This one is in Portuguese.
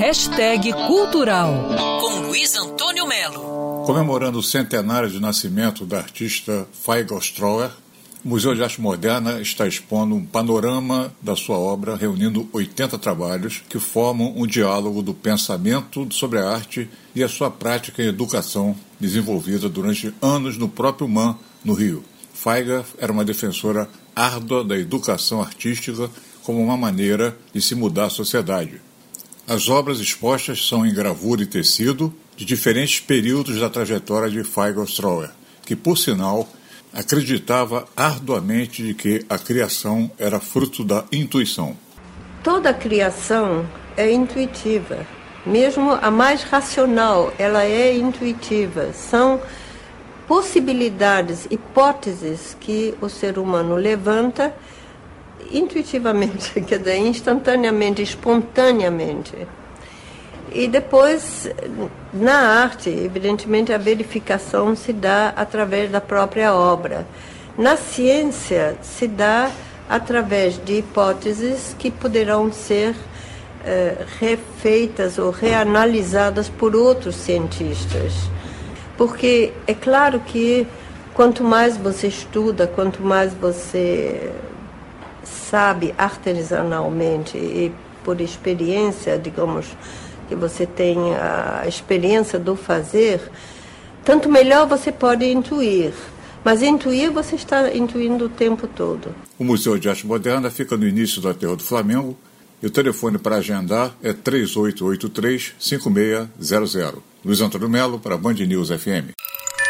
Hashtag Cultural, com Luiz Antônio Melo. Comemorando o centenário de nascimento da artista Feigl Stroer, o Museu de Arte Moderna está expondo um panorama da sua obra, reunindo 80 trabalhos que formam um diálogo do pensamento sobre a arte e a sua prática em educação, desenvolvida durante anos no próprio MAN, no Rio. Feiga era uma defensora árdua da educação artística como uma maneira de se mudar a sociedade. As obras expostas são em gravura e tecido de diferentes períodos da trajetória de Feigl Stroer, que, por sinal, acreditava arduamente de que a criação era fruto da intuição. Toda criação é intuitiva, mesmo a mais racional, ela é intuitiva. São possibilidades, hipóteses que o ser humano levanta intuitivamente, quer dizer, instantaneamente, espontaneamente. E depois, na arte, evidentemente, a verificação se dá através da própria obra. Na ciência, se dá através de hipóteses que poderão ser eh, refeitas ou reanalisadas por outros cientistas. Porque é claro que quanto mais você estuda, quanto mais você sabe artesanalmente e por experiência, digamos, que você tem a experiência do fazer, tanto melhor você pode intuir. Mas intuir, você está intuindo o tempo todo. O Museu de Arte Moderna fica no início do Aterro do Flamengo e o telefone para agendar é 3883-5600. Luiz Antônio Melo para Band News FM.